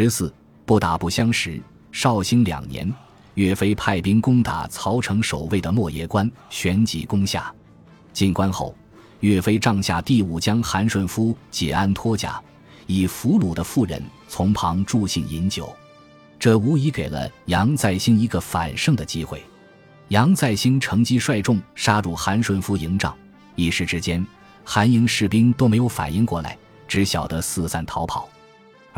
十四不打不相识。绍兴两年，岳飞派兵攻打曹城守卫的莫邪关，旋即攻下。进关后，岳飞帐下第五将韩顺夫解鞍脱甲，以俘虏的妇人从旁助兴饮酒，这无疑给了杨再兴一个反胜的机会。杨再兴乘机率众杀入韩顺夫营帐，一时之间，韩营士兵都没有反应过来，只晓得四散逃跑，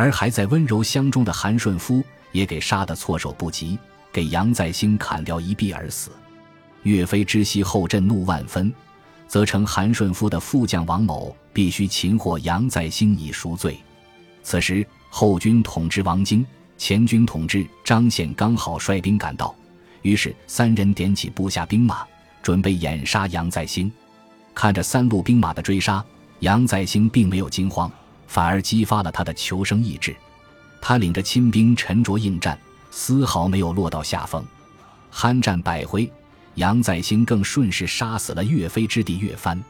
而还在温柔乡中的韩顺夫也给杀得措手不及，给杨再兴砍掉一臂而死。岳飞知悉后，震怒万分。则称韩顺夫的副将王某必须擒获杨再兴以赎罪。此时后军统制王京、前军统制张宪刚好率兵赶到，于是三人点起部下兵马，准备掩杀杨再兴。看着三路兵马的追杀，杨再兴并没有惊慌，反而激发了他的求生意志。他领着亲兵沉着应战，丝毫没有落到下风，酣战百回。杨再兴更顺势杀死了岳飞之弟岳帆。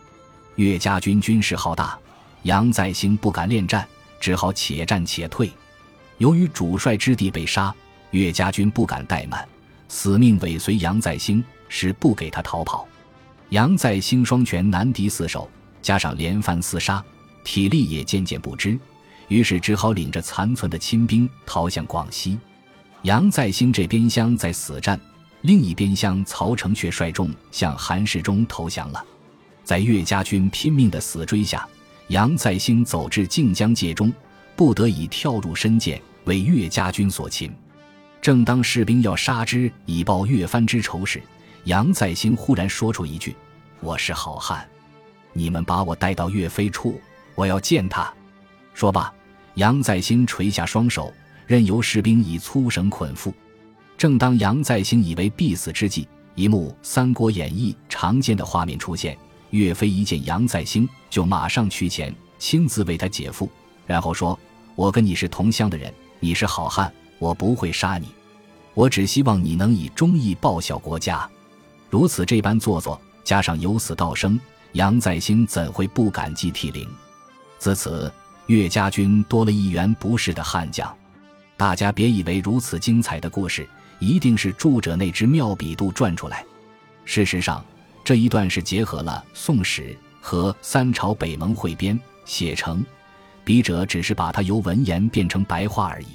岳家军军势浩大，杨再兴不敢恋战，只好且战且退。由于主帅之弟被杀，岳家军不敢怠慢，死命尾随杨再兴，是不给他逃跑。杨再兴双拳难敌四手，加上连番厮杀，体力也渐渐不支，于是只好领着残存的亲兵逃向广西。杨再兴这边厢在死战。另一边厢，曹成却率众向韩世忠投降了。在岳家军拼命的死追下，杨再兴走至靖江界中，不得已跳入深涧，为岳家军所擒。正当士兵要杀之以报岳帆之仇时，杨再兴忽然说出一句：“我是好汉，你们把我带到岳飞处，我要见他。”说罢，杨再兴垂下双手，任由士兵以粗绳捆缚。正当杨再兴以为必死之际，一幕《三国演义》常见的画面出现：岳飞一见杨再兴，就马上去前，亲自为他解缚，然后说：“我跟你是同乡的人，你是好汉，我不会杀你，我只希望你能以忠义报效国家。”如此这般做作，加上由死到生，杨再兴怎会不感激涕零？自此，岳家军多了一员不世的悍将。大家别以为如此精彩的故事。一定是著者那只妙笔度撰出来。事实上，这一段是结合了《宋史》和三朝北盟汇编写成，笔者只是把它由文言变成白话而已。